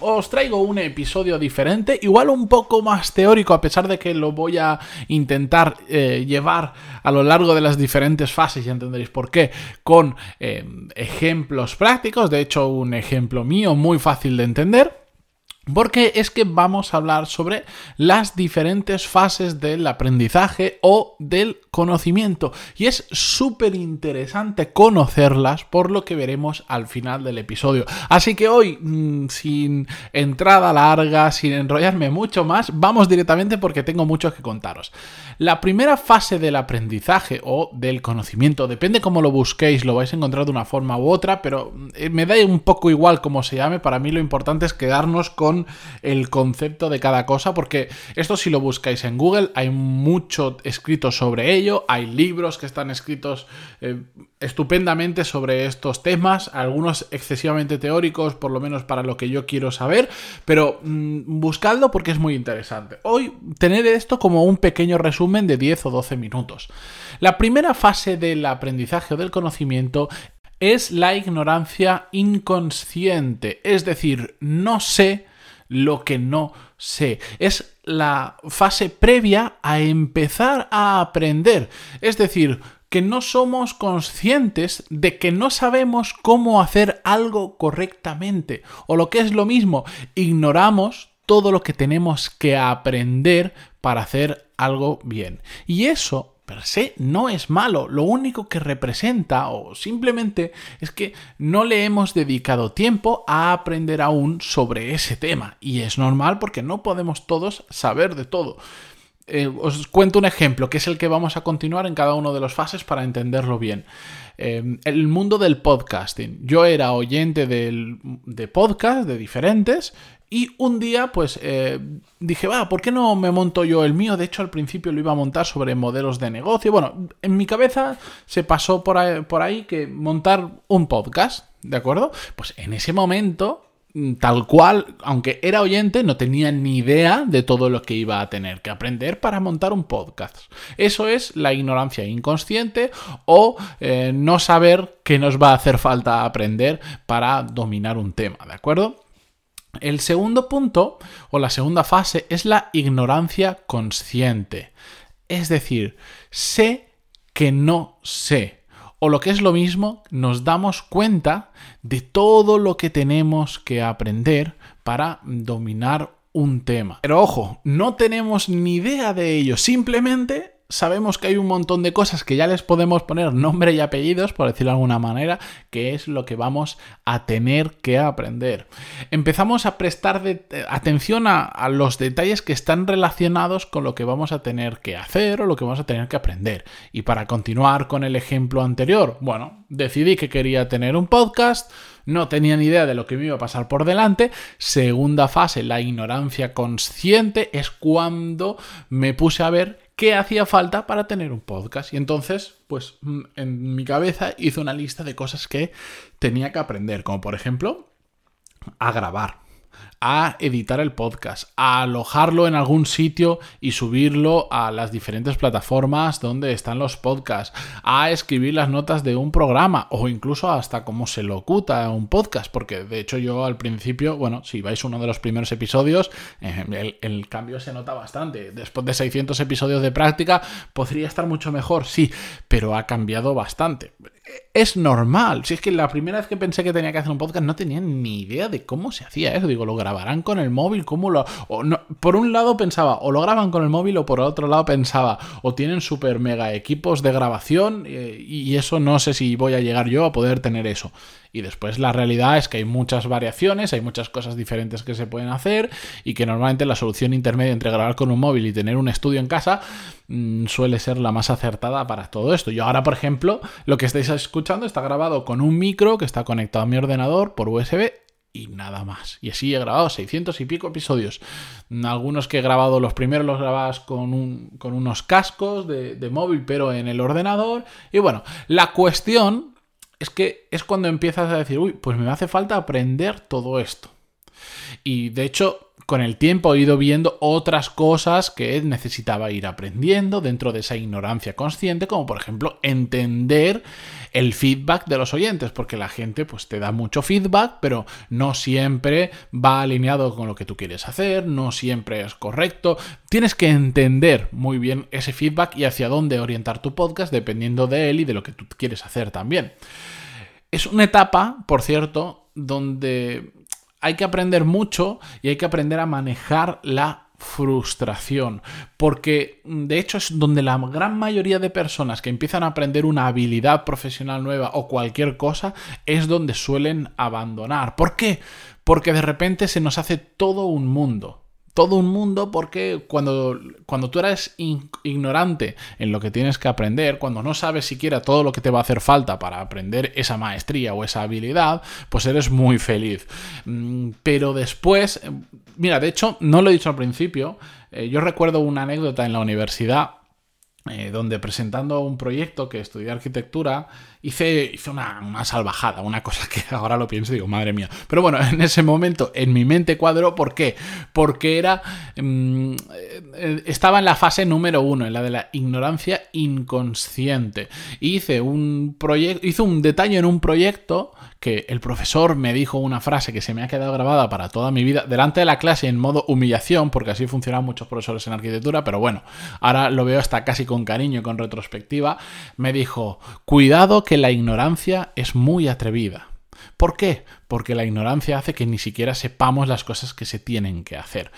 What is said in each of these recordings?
os traigo un episodio diferente, igual un poco más teórico, a pesar de que lo voy a intentar eh, llevar a lo largo de las diferentes fases, ya entenderéis por qué, con eh, ejemplos prácticos, de hecho un ejemplo mío muy fácil de entender. Porque es que vamos a hablar sobre las diferentes fases del aprendizaje o del conocimiento. Y es súper interesante conocerlas por lo que veremos al final del episodio. Así que hoy, mm, sin entrada larga, sin enrollarme mucho más, vamos directamente porque tengo mucho que contaros. La primera fase del aprendizaje o del conocimiento, depende cómo lo busquéis, lo vais a encontrar de una forma u otra, pero eh, me da un poco igual cómo se llame. Para mí lo importante es quedarnos con el concepto de cada cosa, porque esto si lo buscáis en Google hay mucho escrito sobre ello, hay libros que están escritos eh, estupendamente sobre estos temas, algunos excesivamente teóricos, por lo menos para lo que yo quiero saber, pero mm, buscadlo porque es muy interesante. Hoy tener esto como un pequeño resumen de 10 o 12 minutos. La primera fase del aprendizaje o del conocimiento es la ignorancia inconsciente, es decir, no sé lo que no sé. Es la fase previa a empezar a aprender. Es decir, que no somos conscientes de que no sabemos cómo hacer algo correctamente. O lo que es lo mismo, ignoramos todo lo que tenemos que aprender para hacer algo bien. Y eso per se no es malo, lo único que representa o simplemente es que no le hemos dedicado tiempo a aprender aún sobre ese tema y es normal porque no podemos todos saber de todo. Eh, os cuento un ejemplo que es el que vamos a continuar en cada uno de los fases para entenderlo bien. Eh, el mundo del podcasting. Yo era oyente de podcast de diferentes y un día, pues eh, dije, va, ¿por qué no me monto yo el mío? De hecho, al principio lo iba a montar sobre modelos de negocio. Bueno, en mi cabeza se pasó por ahí, por ahí que montar un podcast, ¿de acuerdo? Pues en ese momento, tal cual, aunque era oyente, no tenía ni idea de todo lo que iba a tener que aprender para montar un podcast. Eso es la ignorancia inconsciente o eh, no saber qué nos va a hacer falta aprender para dominar un tema, ¿de acuerdo? El segundo punto o la segunda fase es la ignorancia consciente. Es decir, sé que no sé. O lo que es lo mismo, nos damos cuenta de todo lo que tenemos que aprender para dominar un tema. Pero ojo, no tenemos ni idea de ello, simplemente sabemos que hay un montón de cosas que ya les podemos poner nombre y apellidos, por decirlo de alguna manera, que es lo que vamos a tener que aprender. Empezamos a prestar atención a, a, los detalles que están relacionados con lo que vamos a tener que hacer o lo que vamos a tener que aprender. Y para continuar con el ejemplo anterior, bueno, decidí que quería tener un podcast, no tenía ni idea de lo que me iba a pasar por delante. Segunda fase, la ignorancia consciente, es cuando me puse a ver qué hacía falta para tener un podcast. Y entonces, pues mm, en mi cabeza hice una lista de cosas que tenía que aprender, como por ejemplo, a grabar a editar el podcast, a alojarlo en algún sitio y subirlo a las diferentes plataformas donde están los podcasts, a escribir las notas de un programa o incluso hasta cómo se locuta un podcast, porque de hecho yo al principio, bueno, si vais uno de los primeros episodios, eh, el, el, cambio se nota bastante. Después de 600 episodios de práctica podría estar mucho mejor, sí, pero ha cambiado bastante es normal. Si es que la primera vez que pensé que tenía que hacer un podcast no tenía ni idea de cómo se hacía eso. Digo, ¿lo grabarán con el móvil? ¿Cómo lo...? por un lado pensaba, o lo graban con el móvil, o por otro lado pensaba, o tienen super mega equipos de grabación, eh, y eso no sé si voy a llegar yo a poder tener eso. Y después la realidad es que hay muchas variaciones, hay muchas cosas diferentes que se pueden hacer y que normalmente la solución intermedia entre grabar con un móvil y tener un estudio en casa mm, suele ser la más acertada para todo esto. Yo ahora, por ejemplo, lo que estáis escuchando está grabado con un micro que está conectado a mi ordenador por USB y nada más. Y así he grabado 600 y pico episodios. Algunos que he grabado, los primeros los grababas con, con unos cascos de, de móvil, pero en el ordenador. Y bueno, la cuestión es que es cuando empiezas a decir, uy, pues me hace falta aprender todo esto. Y de hecho, con el tiempo he ido viendo otras cosas que necesitaba ir aprendiendo dentro de esa ignorancia consciente, como por ejemplo entender el feedback de los oyentes, porque la gente pues te da mucho feedback, pero no siempre va alineado con lo que tú quieres hacer, no siempre es correcto. Tienes que entender muy bien ese feedback y hacia dónde orientar tu podcast dependiendo de él y de lo que tú quieres hacer también. Es una etapa, por cierto, donde hay que aprender mucho y hay que aprender a manejar la frustración, porque de hecho es donde la gran mayoría de personas que empiezan a aprender una habilidad profesional nueva o cualquier cosa es donde suelen abandonar. ¿Por qué? Porque de repente se nos hace todo un mundo todo un mundo porque cuando, cuando tú eres ignorante en lo que tienes que aprender, cuando no sabes siquiera todo lo que te va a hacer falta para aprender esa maestría o esa habilidad, pues eres muy feliz. Mm, pero después, mira, de hecho, no lo he dicho al principio, eh, yo recuerdo una anécdota en la universidad eh, donde presentando un proyecto que estudié arquitectura, hice, hice una, salvajada, una cosa que ahora lo pienso y digo, madre mía. Pero bueno, en ese momento en mi mente cuadró, ¿por qué? Porque era. Mm, eh, estaba en la fase número uno, en la de la ignorancia inconsciente. Hice un proyecto, hice un detalle en un proyecto que el profesor me dijo una frase que se me ha quedado grabada para toda mi vida, delante de la clase en modo humillación, porque así funcionan muchos profesores en arquitectura, pero bueno, ahora lo veo hasta casi con cariño y con retrospectiva, me dijo, cuidado que la ignorancia es muy atrevida. ¿Por qué? Porque la ignorancia hace que ni siquiera sepamos las cosas que se tienen que hacer.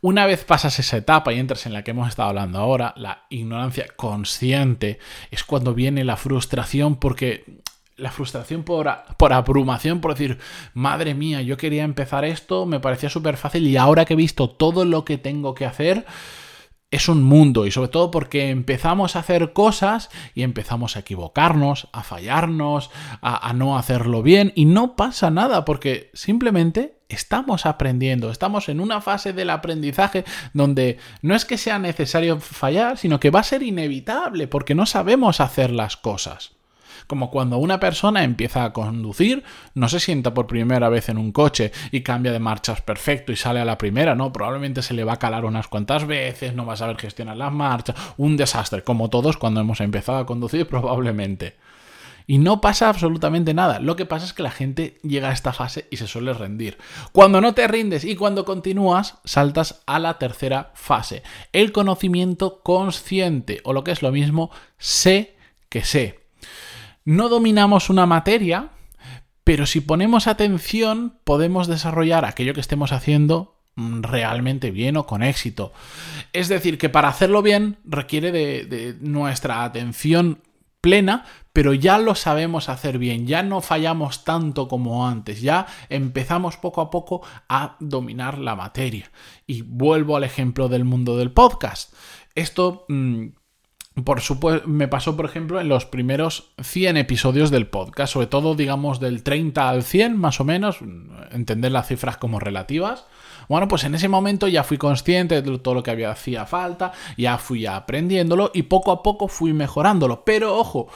Una vez pasas esa etapa y entras en la que hemos estado hablando ahora, la ignorancia consciente, es cuando viene la frustración porque la frustración por, por, abrumación, por decir, madre mía, yo quería empezar esto, me parecía súper fácil y ahora que he visto todo lo que tengo que hacer, es un mundo y sobre todo porque empezamos a hacer cosas y empezamos a equivocarnos, a fallarnos, a, a no hacerlo bien y no pasa nada porque simplemente estamos aprendiendo, estamos en una fase del aprendizaje donde no es que sea necesario fallar, sino que va a ser inevitable porque no sabemos hacer las cosas. Como cuando una persona empieza a conducir, no se sienta por primera vez en un coche y cambia de marchas perfecto y sale a la primera, ¿no? Probablemente se le va a calar unas cuantas veces, no va a saber gestionar las marchas, un desastre, como todos cuando hemos empezado a conducir probablemente. Y no pasa absolutamente nada. Lo que pasa es que la gente llega a esta fase y se suele rendir. Cuando no te rindes y cuando continúas, saltas a la tercera fase. El conocimiento consciente, o lo que es lo mismo, sé que sé no dominamos una materia, pero si ponemos atención podemos desarrollar aquello que estemos haciendo mm, realmente bien o con éxito. Es decir, que para hacerlo bien requiere de, nuestra atención plena, pero ya lo sabemos hacer bien, ya no fallamos tanto como antes, ya empezamos poco a poco a dominar la materia. Y vuelvo al ejemplo del mundo del podcast. Esto mm, por supuesto, me pasó, por ejemplo, en los primeros 100 episodios del podcast, sobre todo, digamos, del 30 al 100, más o menos, entender las cifras como relativas. Bueno, pues en ese momento ya fui consciente de todo lo que había hacía falta, ya fui aprendiéndolo y poco a poco fui mejorándolo. Pero ojo,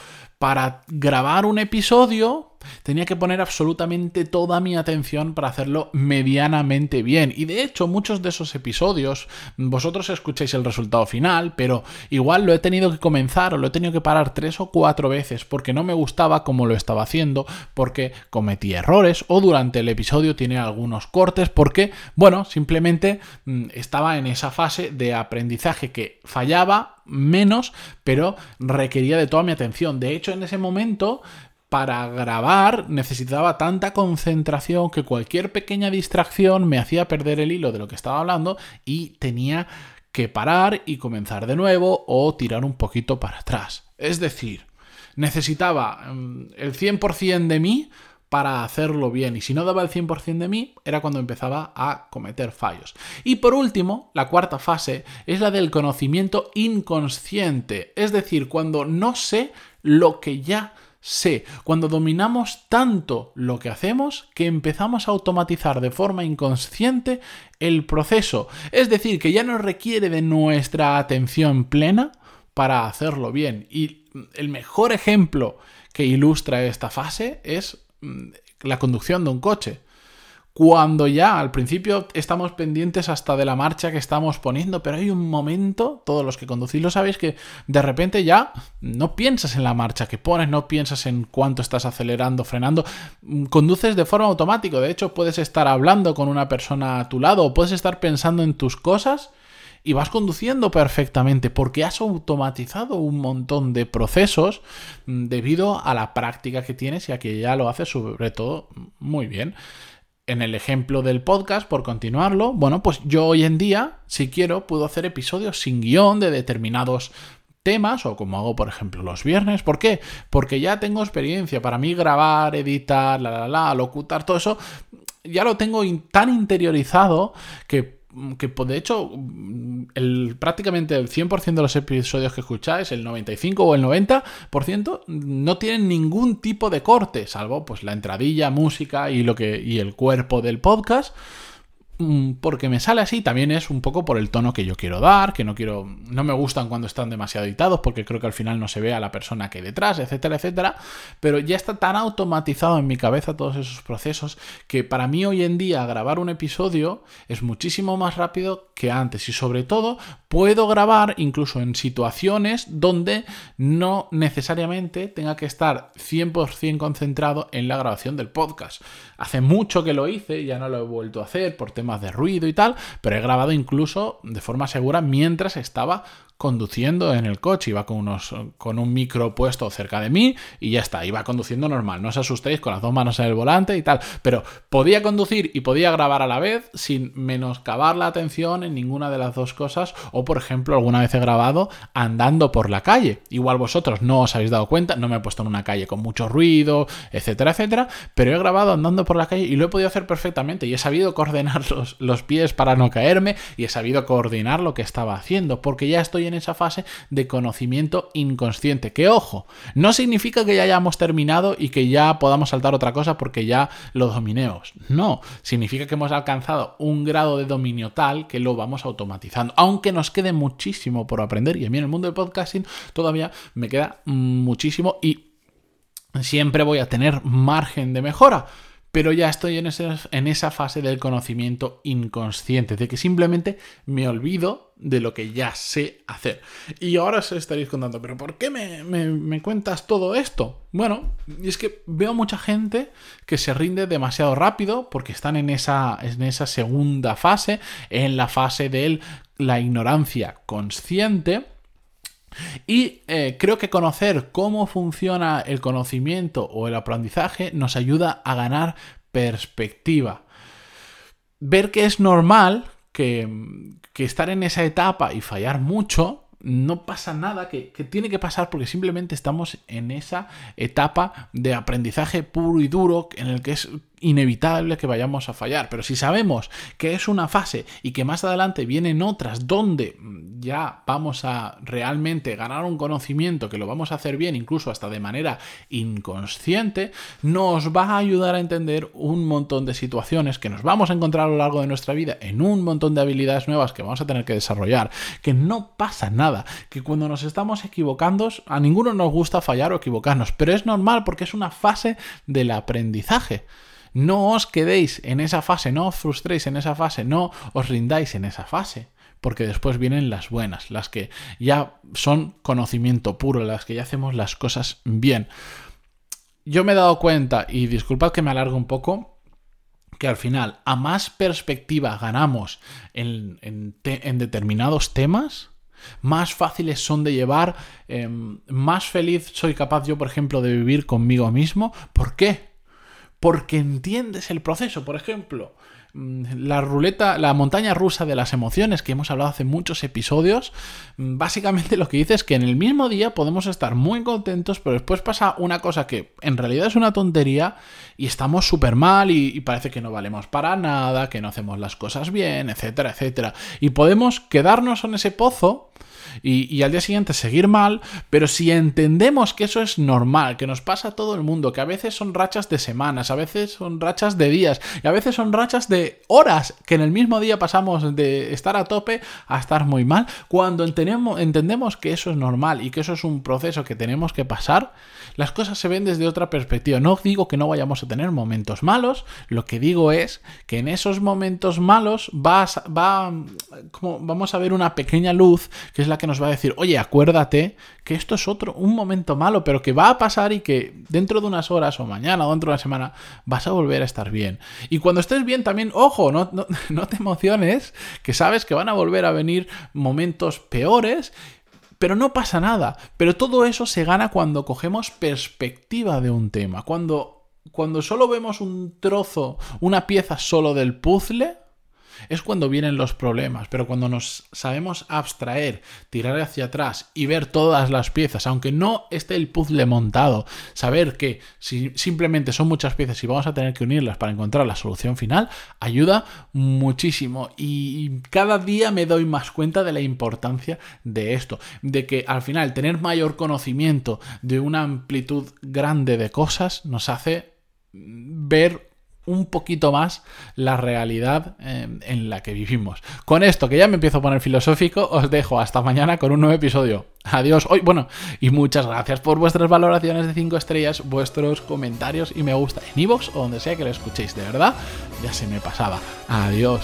para grabar un episodio tenía que poner absolutamente toda mi atención para hacerlo medianamente bien. Y de hecho, muchos de esos episodios, vosotros escucháis el resultado final, pero igual lo he tenido que comenzar o lo he tenido que parar tres o cuatro veces porque no me gustaba como lo estaba haciendo, porque cometí errores o durante el episodio tiene algunos cortes, porque, bueno, simplemente mm, estaba en esa fase de aprendizaje que fallaba menos, pero requería de toda mi atención. De hecho, en ese momento para grabar necesitaba tanta concentración que cualquier pequeña distracción me hacía perder el hilo de lo que estaba hablando y tenía que parar y comenzar de nuevo o tirar un poquito para atrás. Es decir, necesitaba mm, el 100% de mí para hacerlo bien y si no daba el 100% de mí era cuando empezaba a cometer fallos. Y por último, la cuarta fase es la del conocimiento inconsciente, es decir, cuando no sé lo que ya sé, cuando dominamos tanto lo que hacemos que empezamos a automatizar de forma inconsciente el proceso. Es decir, que ya no requiere de nuestra atención plena para hacerlo bien. Y el mejor ejemplo que ilustra esta fase es la conducción de un coche. Cuando ya al principio estamos pendientes hasta de la marcha que estamos poniendo, pero hay un momento, todos los que conducís lo sabéis, que de repente ya no piensas en la marcha que pones, no piensas en cuánto estás acelerando, frenando, mm, conduces de forma automática, de hecho puedes estar hablando con una persona a tu lado o puedes estar pensando en tus cosas y vas conduciendo perfectamente porque has automatizado un montón de procesos mm, debido a la práctica que tienes y a que ya lo haces sobre todo muy bien en el ejemplo del podcast, por continuarlo, bueno, pues yo hoy en día, si quiero, puedo hacer episodios sin guion de determinados temas o como hago por ejemplo los viernes. ¿Por qué? Porque ya tengo experiencia. Para mí grabar, editar, la, la, la, locutar, todo eso, ya lo tengo tan interiorizado que que de hecho el, prácticamente el 100% de los episodios que escucháis, el 95 o el 90%, no tienen ningún tipo de corte, salvo pues la entradilla, música y lo que y el cuerpo del podcast. Mm, porque me sale así también es un poco por el tono que yo quiero dar, que no quiero, no me gustan cuando están demasiado editados porque creo que al final no se ve a la persona que hay detrás, etcétera, etcétera, pero ya está tan automatizado en mi cabeza todos esos procesos que para mí hoy en día grabar un episodio es muchísimo más rápido que antes y sobre todo puedo grabar incluso en situaciones donde no necesariamente tenga que estar 100% concentrado en la grabación del podcast. Hace mucho que lo hice, ya no lo he vuelto a hacer por temas de ruido y tal, pero he grabado incluso de forma segura mientras estaba conduciendo en el coche, iba con, unos, con un micro puesto cerca de mí y ya está, iba conduciendo normal, no os asustéis con las dos manos en el volante y tal, pero podía conducir y podía grabar a la vez sin menoscabar la atención en ninguna de las dos cosas o por ejemplo alguna vez he grabado andando por la calle, igual vosotros no os habéis dado cuenta, no me he puesto en una calle con mucho ruido, etcétera, etcétera, pero he grabado andando por la calle y lo he podido hacer perfectamente y he sabido coordinar los, los pies para no caerme y he sabido coordinar lo que estaba haciendo porque ya estoy en en esa fase de conocimiento inconsciente. Que ojo, no significa que ya hayamos terminado y que ya podamos saltar otra cosa porque ya lo dominemos. No, significa que hemos alcanzado un grado de dominio tal que lo vamos automatizando. Aunque nos quede muchísimo por aprender y a mí en el mundo del podcasting todavía me queda muchísimo y siempre voy a tener margen de mejora pero ya estoy en, esa fase del conocimiento inconsciente, de que simplemente me olvido de lo que ya sé hacer. Y ahora os estaréis contando, pero ¿por qué me, cuentas todo esto? Bueno, y es que veo mucha gente que se rinde demasiado rápido porque están en esa segunda fase, en la fase de la ignorancia consciente y eh, creo que conocer cómo funciona el conocimiento o el aprendizaje nos ayuda a ganar perspectiva. Ver que es normal que, que estar en esa etapa y fallar mucho no pasa nada que, que, tiene que pasar porque simplemente estamos en esa etapa de aprendizaje puro y duro en el que es inevitable que vayamos a fallar. Pero si sabemos que es una fase y que más adelante vienen otras donde ya vamos a realmente ganar un conocimiento, que lo vamos a hacer bien, incluso hasta de manera inconsciente, nos va a ayudar a entender un montón de situaciones que nos vamos a encontrar a lo largo de nuestra vida en un montón de habilidades nuevas que vamos a tener que desarrollar, que no pasa nada, que cuando nos estamos equivocando, a ninguno nos gusta fallar o equivocarnos, pero es normal porque es una fase del aprendizaje. No os quedéis en esa fase, no os frustréis en esa fase, no os rindáis en esa fase, porque después vienen las buenas, las que ya son conocimiento puro, las que ya hacemos las cosas bien. Yo me he dado cuenta, y disculpad que me alargue un poco, que al final a más perspectiva ganamos en, determinados temas, más fáciles son de llevar, em, más feliz soy capaz yo, por ejemplo, de vivir conmigo mismo. ¿Por qué? Porque entiendes el proceso. Por ejemplo, mm, la ruleta, la montaña rusa de las emociones que hemos hablado hace muchos episodios, mm, básicamente lo que dice es que en el mismo día podemos estar muy contentos, pero después pasa una cosa que en realidad es una tontería y estamos súper mal y, y, parece que no valemos para nada, que no hacemos las cosas bien, etcétera, etcétera. Y podemos quedarnos en ese pozo y, al día siguiente seguir mal, pero si entendemos que eso es normal, que nos pasa a todo el mundo, que a veces son rachas de semanas, a veces son rachas de días y a veces son rachas de horas, que en el mismo día pasamos de estar a tope a estar muy mal, cuando entendemos, entendemos que eso es normal y que eso es un proceso que tenemos que pasar, las cosas se ven desde otra perspectiva. No digo que no vayamos a tener momentos malos, lo que digo es que en esos momentos malos va, va vamos a ver una pequeña luz que es la que nos va a decir, oye, acuérdate que esto es otro, un momento malo, pero que va a pasar y que dentro de unas horas o mañana o dentro de una semana vas a volver a estar bien. Y cuando estés bien también, ojo, no, no, no te emociones, que sabes que van a volver a venir momentos peores pero no pasa nada. Pero todo eso se gana cuando cogemos perspectiva de un tema. Cuando, cuando solo vemos un trozo, una pieza solo del puzzle, es cuando vienen los problemas, pero cuando nos sabemos abstraer, tirar hacia atrás y ver todas las piezas, aunque no esté el puzzle montado, saber que si simplemente son muchas piezas y vamos a tener que unirlas para encontrar la solución final, ayuda muchísimo. Y cada día me doy más cuenta de la importancia de esto, de que al final tener mayor conocimiento de una amplitud grande de cosas nos hace ver un poquito más la realidad eh, en la que vivimos. Con esto, que ya me empiezo a poner filosófico, os dejo hasta mañana con un nuevo episodio. Adiós hoy, bueno, y muchas gracias por vuestras valoraciones de 5 estrellas, vuestros comentarios y me gusta en iVoox o donde sea que lo escuchéis, de verdad, ya se me pasaba. Adiós.